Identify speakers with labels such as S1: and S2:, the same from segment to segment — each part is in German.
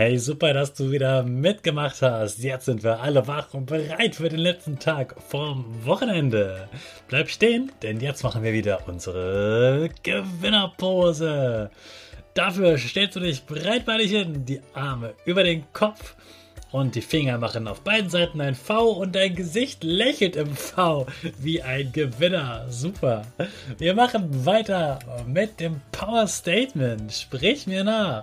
S1: Hey, super, dass du wieder mitgemacht hast. Jetzt sind wir alle wach und bereit für den letzten Tag vorm Wochenende. Bleib stehen, denn jetzt machen wir wieder unsere Gewinnerpose. Dafür stellst du dich breitbeinig hin, die Arme über den Kopf und die Finger machen auf beiden Seiten ein V und dein Gesicht lächelt im V wie ein Gewinner. Super. Wir machen weiter mit dem Power Statement. Sprich mir nach.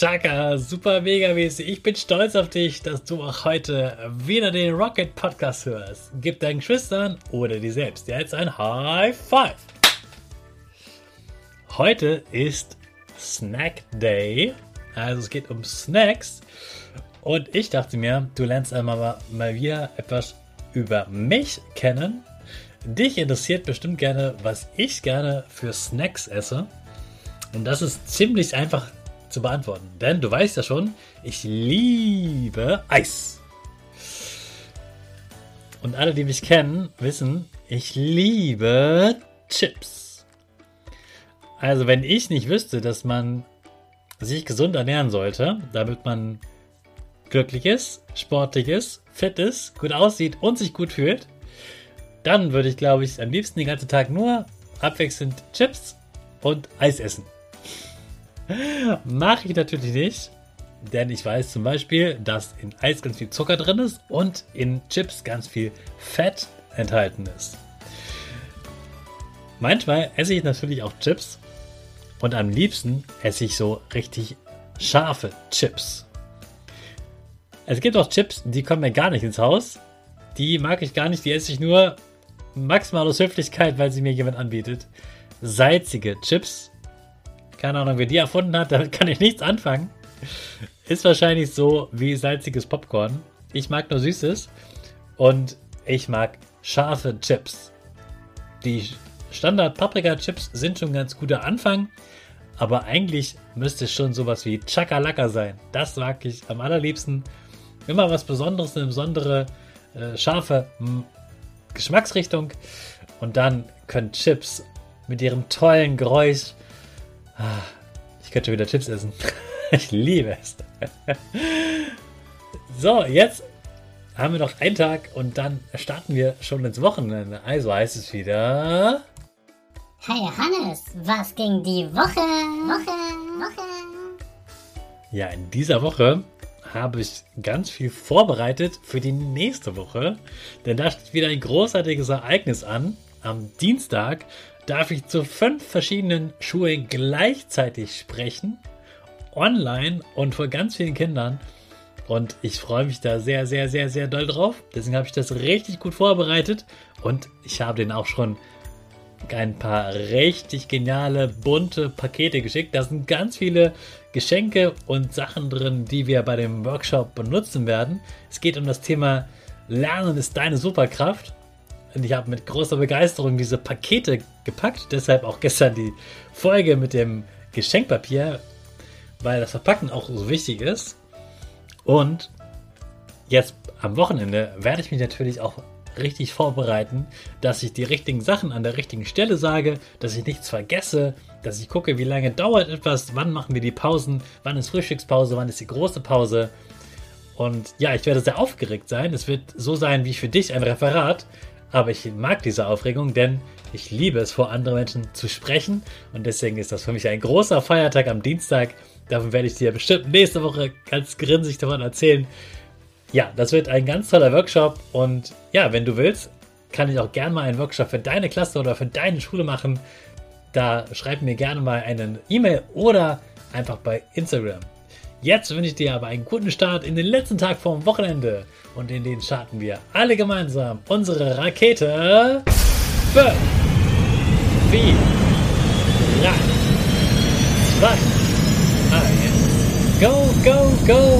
S1: Chaka, super mega mäßig. Ich bin stolz auf dich, dass du auch heute wieder den Rocket Podcast hörst. Gib deinen Geschwistern oder dir selbst jetzt ein High Five. Heute ist Snack Day. Also es geht um Snacks. Und ich dachte mir, du lernst einmal mal wieder etwas über mich kennen. Dich interessiert bestimmt gerne, was ich gerne für Snacks esse. Und das ist ziemlich einfach zu beantworten. Denn du weißt ja schon, ich liebe Eis. Und alle, die mich kennen, wissen, ich liebe Chips. Also wenn ich nicht wüsste, dass man sich gesund ernähren sollte, damit man glücklich ist, sportlich ist, fit ist, gut aussieht und sich gut fühlt, dann würde ich, glaube ich, am liebsten den ganzen Tag nur abwechselnd Chips und Eis essen. Mache ich natürlich nicht, denn ich weiß zum Beispiel, dass in Eis ganz viel Zucker drin ist und in Chips ganz viel Fett enthalten ist. Manchmal esse ich natürlich auch Chips und am liebsten esse ich so richtig scharfe Chips. Es gibt auch Chips, die kommen mir gar nicht ins Haus. Die mag ich gar nicht, die esse ich nur maximal aus Höflichkeit, weil sie mir jemand anbietet. Salzige Chips keine Ahnung, wer die erfunden hat, damit kann ich nichts anfangen. Ist wahrscheinlich so wie salziges Popcorn. Ich mag nur Süßes und ich mag scharfe Chips. Die Standard Paprika Chips sind schon ein ganz guter Anfang, aber eigentlich müsste es schon sowas wie Chakalaka sein. Das mag ich am allerliebsten. Immer was Besonderes, eine besondere äh, scharfe m, Geschmacksrichtung und dann können Chips mit ihrem tollen Geräusch ich könnte wieder Chips essen. Ich liebe es. So, jetzt haben wir noch einen Tag und dann starten wir schon ins Wochenende. Also heißt es wieder.
S2: Hey Hannes, was ging die Woche? Woche, Woche.
S1: Ja, in dieser Woche habe ich ganz viel vorbereitet für die nächste Woche, denn da steht wieder ein großartiges Ereignis an. Am Dienstag darf ich zu fünf verschiedenen Schulen gleichzeitig sprechen, online und vor ganz vielen Kindern. Und ich freue mich da sehr, sehr, sehr, sehr doll drauf. Deswegen habe ich das richtig gut vorbereitet und ich habe den auch schon ein paar richtig geniale, bunte Pakete geschickt. Da sind ganz viele Geschenke und Sachen drin, die wir bei dem Workshop benutzen werden. Es geht um das Thema Lernen ist deine Superkraft. Und ich habe mit großer Begeisterung diese Pakete gepackt. Deshalb auch gestern die Folge mit dem Geschenkpapier, weil das Verpacken auch so wichtig ist. Und jetzt am Wochenende werde ich mich natürlich auch richtig vorbereiten, dass ich die richtigen Sachen an der richtigen Stelle sage, dass ich nichts vergesse, dass ich gucke, wie lange dauert etwas, wann machen wir die Pausen, wann ist Frühstückspause, wann ist die große Pause. Und ja, ich werde sehr aufgeregt sein. Es wird so sein wie für dich ein Referat, aber ich mag diese Aufregung, denn ich liebe es, vor anderen Menschen zu sprechen. Und deswegen ist das für mich ein großer Feiertag am Dienstag. Davon werde ich dir bestimmt nächste Woche ganz grinsig davon erzählen. Ja, das wird ein ganz toller Workshop. Und ja, wenn du willst, kann ich auch gerne mal einen Workshop für deine Klasse oder für deine Schule machen. Da schreib mir gerne mal eine E-Mail oder einfach bei Instagram. Jetzt wünsche ich dir aber einen guten Start in den letzten Tag vorm Wochenende. Und in den starten wir alle gemeinsam unsere Rakete. 5, 4, 3, 2, 1. Go, go, go!